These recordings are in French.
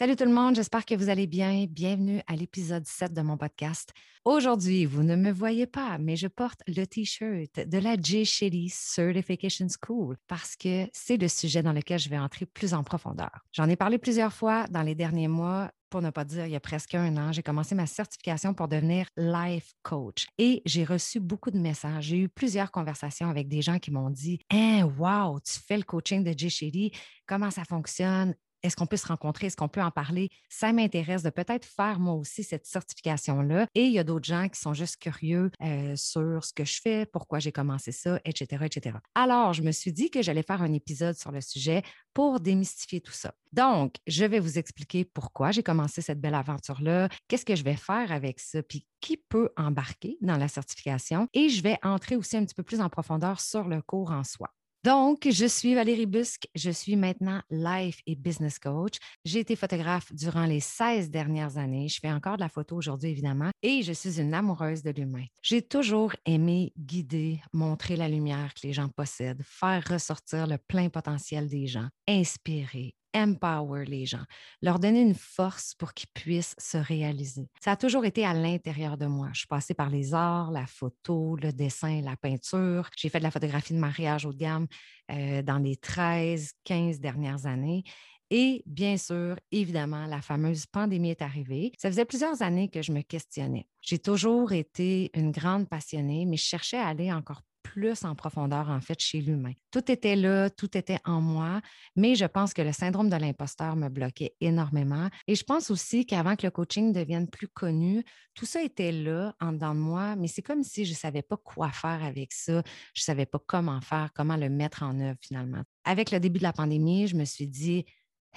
Salut tout le monde, j'espère que vous allez bien. Bienvenue à l'épisode 7 de mon podcast. Aujourd'hui, vous ne me voyez pas, mais je porte le t-shirt de la J. Shelley Certification School parce que c'est le sujet dans lequel je vais entrer plus en profondeur. J'en ai parlé plusieurs fois dans les derniers mois pour ne pas dire il y a presque un an, j'ai commencé ma certification pour devenir life coach et j'ai reçu beaucoup de messages. J'ai eu plusieurs conversations avec des gens qui m'ont dit Hein, wow, tu fais le coaching de J. Shelley, comment ça fonctionne? Est-ce qu'on peut se rencontrer? Est-ce qu'on peut en parler? Ça m'intéresse de peut-être faire moi aussi cette certification-là. Et il y a d'autres gens qui sont juste curieux euh, sur ce que je fais, pourquoi j'ai commencé ça, etc., etc. Alors, je me suis dit que j'allais faire un épisode sur le sujet pour démystifier tout ça. Donc, je vais vous expliquer pourquoi j'ai commencé cette belle aventure-là, qu'est-ce que je vais faire avec ça, puis qui peut embarquer dans la certification. Et je vais entrer aussi un petit peu plus en profondeur sur le cours en soi. Donc, je suis Valérie Busque. Je suis maintenant life et business coach. J'ai été photographe durant les 16 dernières années. Je fais encore de la photo aujourd'hui, évidemment, et je suis une amoureuse de l'humain. J'ai toujours aimé guider, montrer la lumière que les gens possèdent, faire ressortir le plein potentiel des gens, inspirer, empower les gens, leur donner une force pour qu'ils puissent se réaliser. Ça a toujours été à l'intérieur de moi. Je suis passée par les arts, la photo, le dessin, la peinture. J'ai fait de la photographie de mariage haut de gamme euh, dans les 13, 15 dernières années. Et bien sûr, évidemment, la fameuse pandémie est arrivée. Ça faisait plusieurs années que je me questionnais. J'ai toujours été une grande passionnée, mais je cherchais à aller encore plus en profondeur, en fait, chez l'humain. Tout était là, tout était en moi, mais je pense que le syndrome de l'imposteur me bloquait énormément. Et je pense aussi qu'avant que le coaching devienne plus connu, tout ça était là, en dedans de moi, mais c'est comme si je ne savais pas quoi faire avec ça, je ne savais pas comment faire, comment le mettre en œuvre finalement. Avec le début de la pandémie, je me suis dit,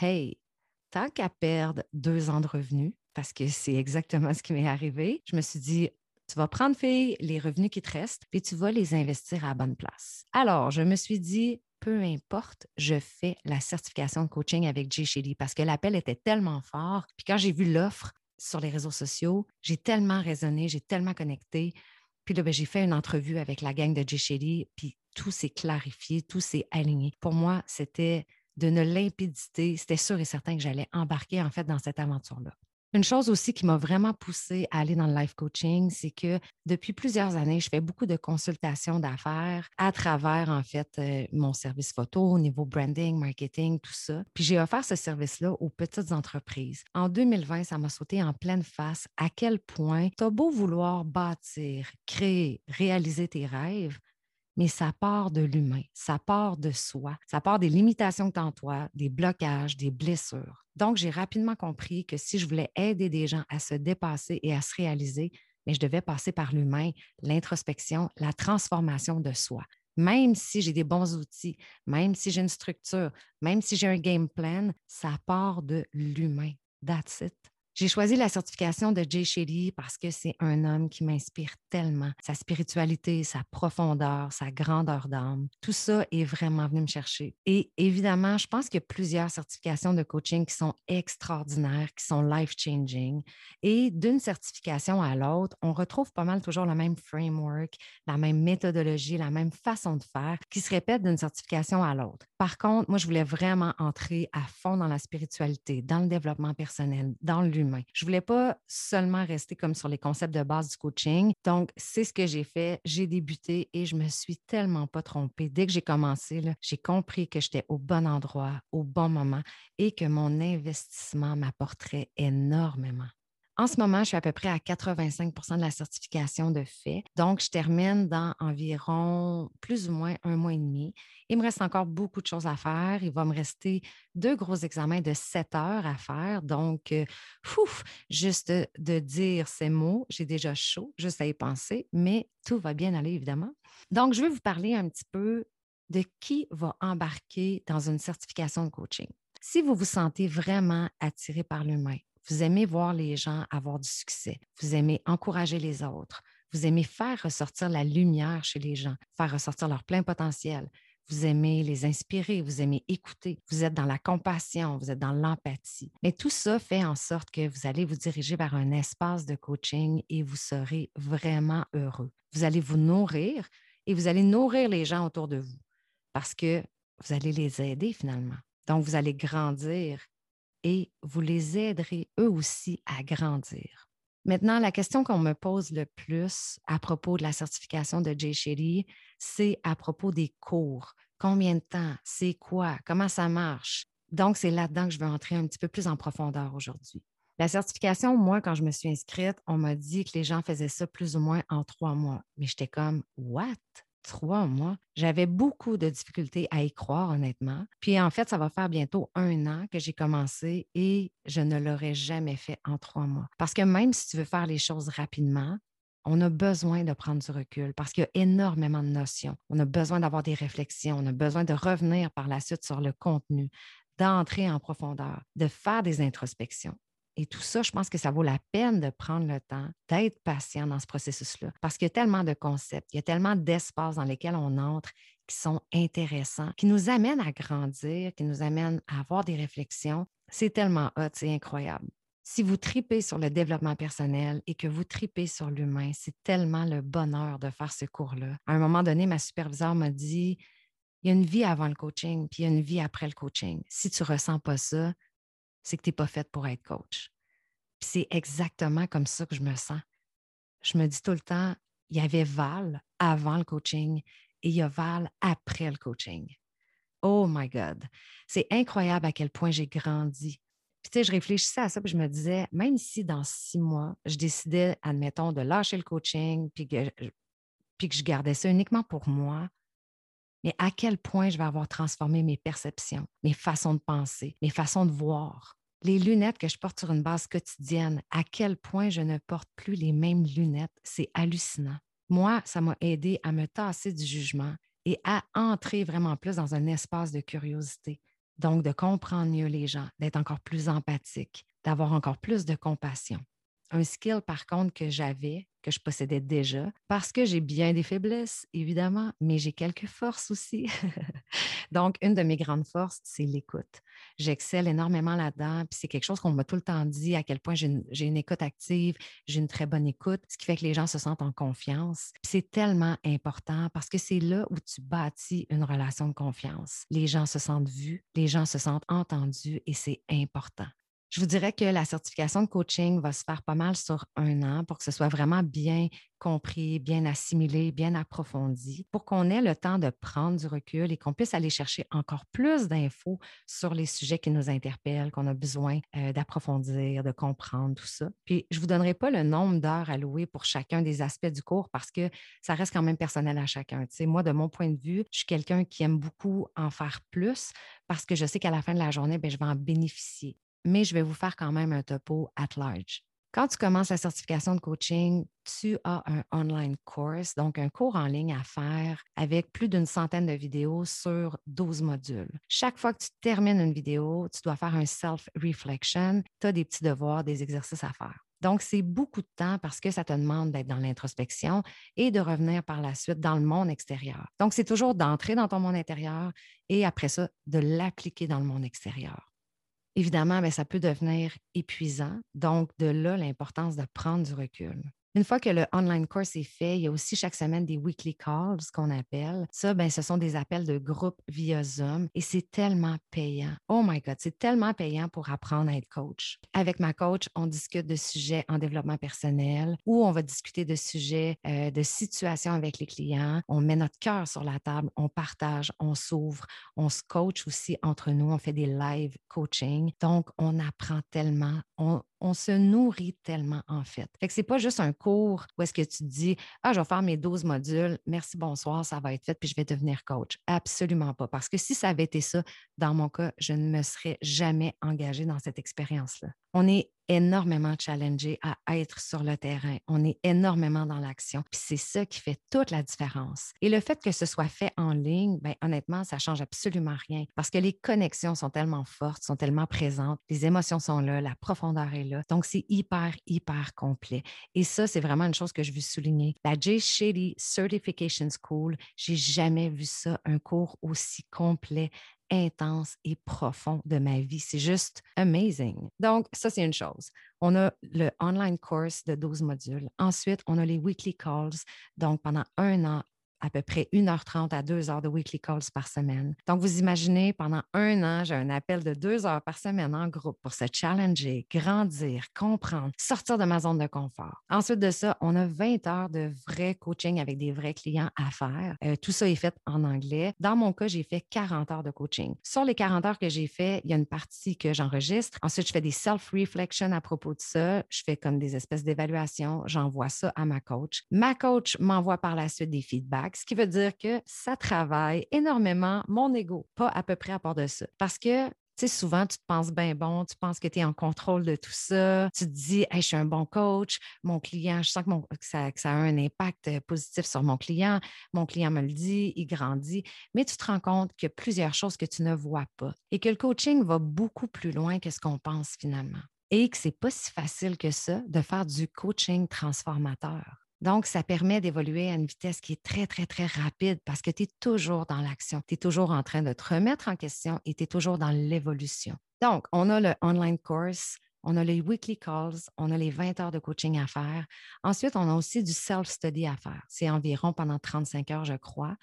hey, tant qu'à perdre deux ans de revenus, parce que c'est exactement ce qui m'est arrivé, je me suis dit, tu vas prendre, les revenus qui te restent, puis tu vas les investir à la bonne place. Alors, je me suis dit, peu importe, je fais la certification de coaching avec Jay Shelly parce que l'appel était tellement fort. Puis quand j'ai vu l'offre sur les réseaux sociaux, j'ai tellement raisonné, j'ai tellement connecté. Puis là, ben, j'ai fait une entrevue avec la gang de Jay Shelly, puis tout s'est clarifié, tout s'est aligné. Pour moi, c'était d'une limpidité. C'était sûr et certain que j'allais embarquer en fait dans cette aventure-là. Une chose aussi qui m'a vraiment poussée à aller dans le life coaching, c'est que depuis plusieurs années, je fais beaucoup de consultations d'affaires à travers, en fait, euh, mon service photo au niveau branding, marketing, tout ça. Puis j'ai offert ce service-là aux petites entreprises. En 2020, ça m'a sauté en pleine face à quel point tu as beau vouloir bâtir, créer, réaliser tes rêves, mais ça part de l'humain, ça part de soi, ça part des limitations que toi, des blocages, des blessures. Donc, j'ai rapidement compris que si je voulais aider des gens à se dépasser et à se réaliser, mais je devais passer par l'humain, l'introspection, la transformation de soi. Même si j'ai des bons outils, même si j'ai une structure, même si j'ai un game plan, ça part de l'humain. That's it. J'ai choisi la certification de Jay Shetty parce que c'est un homme qui m'inspire tellement. Sa spiritualité, sa profondeur, sa grandeur d'âme, tout ça est vraiment venu me chercher. Et évidemment, je pense qu'il y a plusieurs certifications de coaching qui sont extraordinaires, qui sont life-changing. Et d'une certification à l'autre, on retrouve pas mal toujours le même framework, la même méthodologie, la même façon de faire qui se répète d'une certification à l'autre. Par contre, moi, je voulais vraiment entrer à fond dans la spiritualité, dans le développement personnel, dans le je ne voulais pas seulement rester comme sur les concepts de base du coaching. Donc, c'est ce que j'ai fait. J'ai débuté et je me suis tellement pas trompée. Dès que j'ai commencé, j'ai compris que j'étais au bon endroit, au bon moment et que mon investissement m'apporterait énormément. En ce moment, je suis à peu près à 85% de la certification de fait. Donc, je termine dans environ plus ou moins un mois et demi. Il me reste encore beaucoup de choses à faire. Il va me rester deux gros examens de 7 heures à faire. Donc, euh, juste de dire ces mots, j'ai déjà chaud, juste à y penser, mais tout va bien aller, évidemment. Donc, je vais vous parler un petit peu de qui va embarquer dans une certification de coaching. Si vous vous sentez vraiment attiré par l'humain, vous aimez voir les gens avoir du succès. Vous aimez encourager les autres. Vous aimez faire ressortir la lumière chez les gens, faire ressortir leur plein potentiel. Vous aimez les inspirer, vous aimez écouter, vous êtes dans la compassion, vous êtes dans l'empathie. Mais tout ça fait en sorte que vous allez vous diriger vers un espace de coaching et vous serez vraiment heureux. Vous allez vous nourrir et vous allez nourrir les gens autour de vous parce que vous allez les aider finalement. Donc, vous allez grandir et vous les aiderez eux aussi à grandir. Maintenant, la question qu'on me pose le plus à propos de la certification de Jay c'est à propos des cours. Combien de temps? C'est quoi? Comment ça marche? Donc, c'est là-dedans que je veux entrer un petit peu plus en profondeur aujourd'hui. La certification, moi, quand je me suis inscrite, on m'a dit que les gens faisaient ça plus ou moins en trois mois. Mais j'étais comme, what? Trois mois? J'avais beaucoup de difficultés à y croire, honnêtement. Puis en fait, ça va faire bientôt un an que j'ai commencé et je ne l'aurais jamais fait en trois mois. Parce que même si tu veux faire les choses rapidement, on a besoin de prendre du recul parce qu'il y a énormément de notions. On a besoin d'avoir des réflexions, on a besoin de revenir par la suite sur le contenu, d'entrer en profondeur, de faire des introspections. Et tout ça, je pense que ça vaut la peine de prendre le temps, d'être patient dans ce processus-là, parce qu'il y a tellement de concepts, il y a tellement d'espaces dans lesquels on entre qui sont intéressants, qui nous amènent à grandir, qui nous amènent à avoir des réflexions. C'est tellement hot, c'est incroyable. Si vous tripez sur le développement personnel et que vous tripez sur l'humain, c'est tellement le bonheur de faire ce cours-là. À un moment donné, ma superviseure m'a dit, il y a une vie avant le coaching, puis il y a une vie après le coaching. Si tu ne ressens pas ça, c'est que tu n'es pas faite pour être coach. C'est exactement comme ça que je me sens. Je me dis tout le temps, il y avait Val avant le coaching et il y a Val après le coaching. Oh my God. C'est incroyable à quel point j'ai grandi. Puis, tu sais, je réfléchissais à ça, puis je me disais, même si dans six mois, je décidais, admettons, de lâcher le coaching, puis que, puis que je gardais ça uniquement pour moi, mais à quel point je vais avoir transformé mes perceptions, mes façons de penser, mes façons de voir? Les lunettes que je porte sur une base quotidienne, à quel point je ne porte plus les mêmes lunettes, c'est hallucinant. Moi, ça m'a aidé à me tasser du jugement et à entrer vraiment plus dans un espace de curiosité. Donc, de comprendre mieux les gens, d'être encore plus empathique, d'avoir encore plus de compassion. Un skill, par contre, que j'avais, que je possédais déjà, parce que j'ai bien des faiblesses, évidemment, mais j'ai quelques forces aussi. Donc, une de mes grandes forces, c'est l'écoute. J'excelle énormément là-dedans, puis c'est quelque chose qu'on m'a tout le temps dit, à quel point j'ai une, écoute active, j'ai une très bonne écoute, ce qui fait que les gens se sentent en confiance. c'est tellement important parce que c'est là où tu bâtis une relation de confiance. Les gens se sentent vus, les gens se sentent entendus et c'est important. Je vous dirais que la certification de coaching va se faire pas mal sur un an pour que ce soit vraiment bien compris, bien assimilé, bien approfondi, pour qu'on ait le temps de prendre du recul et qu'on puisse aller chercher encore plus d'infos sur les sujets qui nous interpellent, qu'on a besoin euh, d'approfondir, de comprendre tout ça. Puis, je ne vous donnerai pas le nombre d'heures allouées pour chacun des aspects du cours parce que ça reste quand même personnel à chacun. Tu sais, moi, de mon point de vue, je suis quelqu'un qui aime beaucoup en faire plus parce que je sais qu'à la fin de la journée, bien, je vais en bénéficier mais je vais vous faire quand même un topo at large. Quand tu commences la certification de coaching, tu as un online course, donc un cours en ligne à faire avec plus d'une centaine de vidéos sur 12 modules. Chaque fois que tu termines une vidéo, tu dois faire un self-reflection, tu as des petits devoirs, des exercices à faire. Donc, c'est beaucoup de temps parce que ça te demande d'être dans l'introspection et de revenir par la suite dans le monde extérieur. Donc, c'est toujours d'entrer dans ton monde intérieur et après ça, de l'appliquer dans le monde extérieur évidemment, ben, ça peut devenir épuisant. Donc, de là, l'importance de prendre du recul. Une fois que le online course est fait, il y a aussi chaque semaine des weekly calls, ce qu'on appelle. Ça, ben, ce sont des appels de groupe via Zoom et c'est tellement payant. Oh my God, c'est tellement payant pour apprendre à être coach. Avec ma coach, on discute de sujets en développement personnel ou on va discuter de sujets euh, de situations avec les clients. On met notre cœur sur la table, on partage, on s'ouvre, on se coach aussi entre nous, on fait des live coaching. Donc, on apprend tellement, on se nourrit tellement en fait. Fait que c'est pas juste un cours où est-ce que tu te dis ah je vais faire mes 12 modules, merci bonsoir, ça va être fait puis je vais devenir coach. Absolument pas parce que si ça avait été ça dans mon cas, je ne me serais jamais engagée dans cette expérience-là. On est énormément challengé à être sur le terrain. On est énormément dans l'action. Puis c'est ça qui fait toute la différence. Et le fait que ce soit fait en ligne, bien, honnêtement, ça change absolument rien parce que les connexions sont tellement fortes, sont tellement présentes, les émotions sont là, la profondeur est là. Donc, c'est hyper, hyper complet. Et ça, c'est vraiment une chose que je veux souligner. La J. Shady Certification School, j'ai jamais vu ça, un cours aussi complet, intense et profond de ma vie. C'est juste amazing. Donc, ça, c'est une chose. On a le online course de 12 modules. Ensuite, on a les weekly calls. Donc, pendant un an, à peu près 1h30 à 2 heures de weekly calls par semaine. Donc, vous imaginez, pendant un an, j'ai un appel de deux heures par semaine en groupe pour se challenger, grandir, comprendre, sortir de ma zone de confort. Ensuite de ça, on a 20 heures de vrai coaching avec des vrais clients à faire. Euh, tout ça est fait en anglais. Dans mon cas, j'ai fait 40 heures de coaching. Sur les 40 heures que j'ai fait, il y a une partie que j'enregistre. Ensuite, je fais des self-reflection à propos de ça. Je fais comme des espèces d'évaluations. J'envoie ça à ma coach. Ma coach m'envoie par la suite des feedbacks, ce qui veut dire que ça travaille énormément mon ego, pas à peu près à part de ça. Parce que tu sais, souvent, tu te penses bien bon, tu penses que tu es en contrôle de tout ça. Tu te dis, je suis un bon coach, mon client, je sens que, ça, que, ça, a un impact euh, positif sur mon client. Mon client me le dit, il grandit. Mais tu te rends compte qu'il y a plusieurs choses que tu ne vois pas et que le coaching va beaucoup plus loin que ce qu'on pense finalement. Et que ce n'est pas si facile que ça de faire du coaching transformateur. Donc, ça permet d'évoluer à une vitesse qui est très, très, très rapide parce que tu es toujours dans l'action. Tu es toujours en train de te remettre en question et tu es toujours dans l'évolution. Donc, on a le online course, on a les weekly calls, on a les 20 heures de coaching à faire. Ensuite, on a aussi du self-study à faire. C'est environ pendant 35 heures, je crois.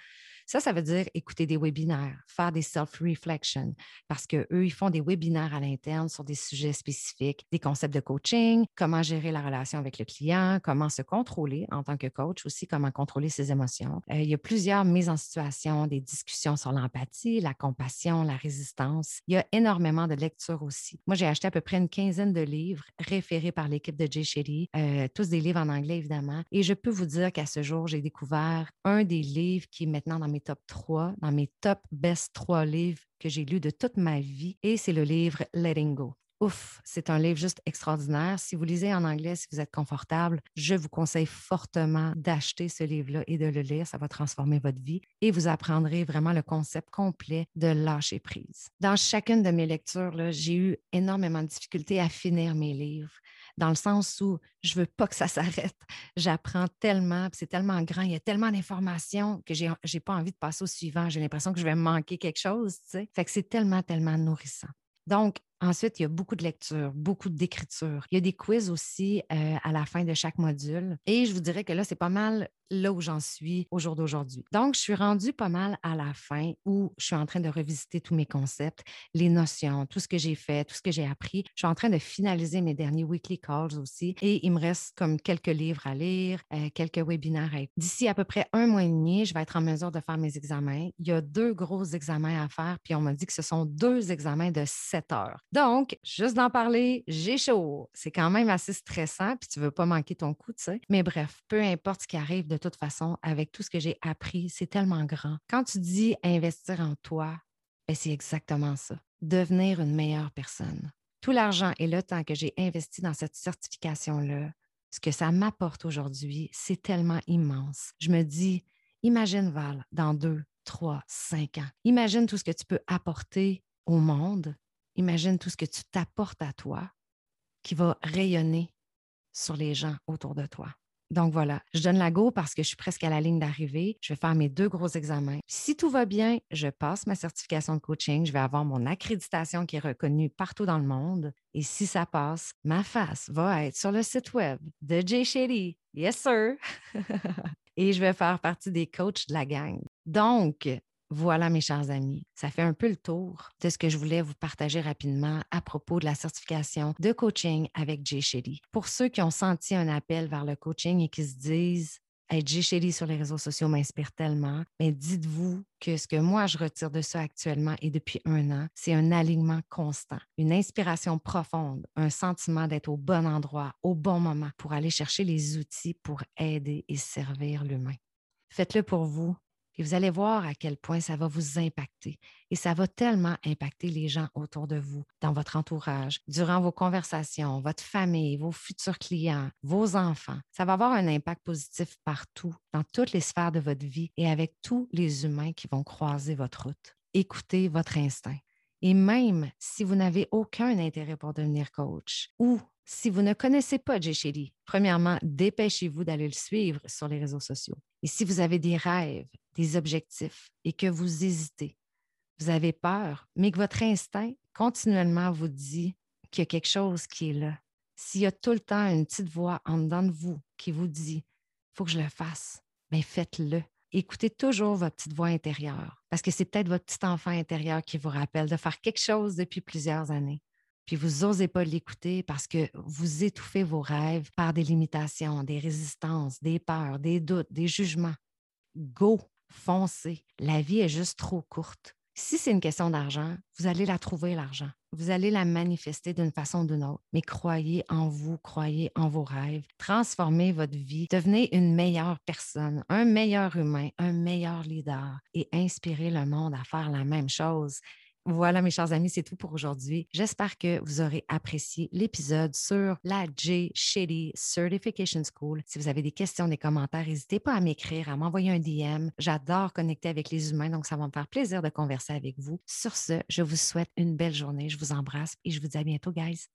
Ça, ça veut dire écouter des webinaires, faire des self-reflection, parce qu'eux, ils font des webinaires à l'interne sur des sujets spécifiques, des concepts de coaching, comment gérer la relation avec le client, comment se contrôler en tant que coach aussi, comment contrôler ses émotions. Euh, il y a plusieurs mises en situation, des discussions sur l'empathie, la compassion, la résistance. Il y a énormément de lectures aussi. Moi, j'ai acheté à peu près une quinzaine de livres référés par l'équipe de Jay Shetty, euh, tous des livres en anglais évidemment. Et je peux vous dire qu'à ce jour, j'ai découvert un des livres qui est maintenant dans mes top 3, dans mes top best 3 livres que j'ai lus de toute ma vie, et c'est le livre Letting Go. Ouf, c'est un livre juste extraordinaire. Si vous lisez en anglais, si vous êtes confortable, je vous conseille fortement d'acheter ce livre-là et de le lire. Ça va transformer votre vie et vous apprendrez vraiment le concept complet de lâcher prise. Dans chacune de mes lectures, j'ai eu énormément de difficultés à finir mes livres dans le sens où je veux pas que ça s'arrête. J'apprends tellement, c'est tellement grand, il y a tellement d'informations que j'ai n'ai pas envie de passer au suivant. J'ai l'impression que je vais manquer quelque chose, tu sais. Fait que c'est tellement, tellement nourrissant. Donc, Ensuite, il y a beaucoup de lectures, beaucoup d'écriture. Il y a des quiz aussi euh, à la fin de chaque module. Et je vous dirais que là, c'est pas mal là où j'en suis au jour d'aujourd'hui. Donc, je suis rendue pas mal à la fin où je suis en train de revisiter tous mes concepts, les notions, tout ce que j'ai fait, tout ce que j'ai appris. Je suis en train de finaliser mes derniers weekly calls aussi. Et il me reste comme quelques livres à lire, euh, quelques webinaires à D'ici à peu près un mois et demi, je vais être en mesure de faire mes examens. Il y a deux gros examens à faire, puis on m'a dit que ce sont deux examens de sept heures. Donc, juste d'en parler, j'ai chaud. C'est quand même assez stressant, puis tu ne veux pas manquer ton coup, tu sais. Mais bref, peu importe ce qui arrive, de toute façon, avec tout ce que j'ai appris, c'est tellement grand. Quand tu dis investir en toi, ben, c'est exactement ça. Devenir une meilleure personne. Tout l'argent et le temps que j'ai investi dans cette certification-là, ce que ça m'apporte aujourd'hui, c'est tellement immense. Je me dis, imagine Val, dans deux, trois, cinq ans. Imagine tout ce que tu peux apporter au monde imagine tout ce que tu t'apportes à toi qui va rayonner sur les gens autour de toi. Donc voilà, je donne la go parce que je suis presque à la ligne d'arrivée. Je vais faire mes deux gros examens. Si tout va bien, je passe ma certification de coaching. Je vais avoir mon accréditation qui est reconnue partout dans le monde. Et si ça passe, ma face va être sur le site web de Jay Shetty. Yes, sir. Et je vais faire partie des coachs de la gang. Donc, voilà, mes chers amis, ça fait un peu le tour de ce que je voulais vous partager rapidement à propos de la certification de coaching avec Jay Shetty. Pour ceux qui ont senti un appel vers le coaching et qui se disent Hey, Jay Shetty sur les réseaux sociaux m'inspire tellement, mais dites-vous que ce que moi je retire de ça actuellement et depuis un an, c'est un alignement constant, une inspiration profonde, un sentiment d'être au bon endroit, au bon moment pour aller chercher les outils pour aider et servir l'humain. Faites-le pour vous, et vous allez voir à quel point ça va vous impacter. Et ça va tellement impacter les gens autour de vous, dans votre entourage, durant vos conversations, votre famille, vos futurs clients, vos enfants. Ça va avoir un impact positif partout, dans toutes les sphères de votre vie et avec tous les humains qui vont croiser votre route. Écoutez votre instinct. Et même si vous n'avez aucun intérêt pour devenir coach ou si vous ne connaissez pas Jay premièrement, dépêchez-vous d'aller le suivre sur les réseaux sociaux. Et si vous avez des rêves, objectifs et que vous hésitez, vous avez peur, mais que votre instinct continuellement vous dit qu'il y a quelque chose qui est là, s'il y a tout le temps une petite voix en dedans de vous qui vous dit faut que je le fasse, bien faites-le. écoutez toujours votre petite voix intérieure parce que c'est peut-être votre petit enfant intérieur qui vous rappelle de faire quelque chose depuis plusieurs années. Puis vous n'osez pas l'écouter parce que vous étouffez vos rêves par des limitations, des résistances, des peurs, des doutes, des jugements. Go, foncez. La vie est juste trop courte. Si c'est une question d'argent, vous allez la trouver, l'argent. Vous allez la manifester d'une façon ou d'une autre. Mais croyez en vous, croyez en vos rêves. Transformez votre vie. Devenez une meilleure personne, un meilleur humain, un meilleur leader et inspirez le monde à faire la même chose. Voilà, mes chers amis, c'est tout pour aujourd'hui. J'espère que vous aurez apprécié l'épisode sur la J. Shady Certification School. Si vous avez des questions, des commentaires, n'hésitez pas à m'écrire, à m'envoyer un DM. J'adore connecter avec les humains, donc ça va me faire plaisir de converser avec vous. Sur ce, je vous souhaite une belle journée. Je vous embrasse et je vous dis à bientôt, guys.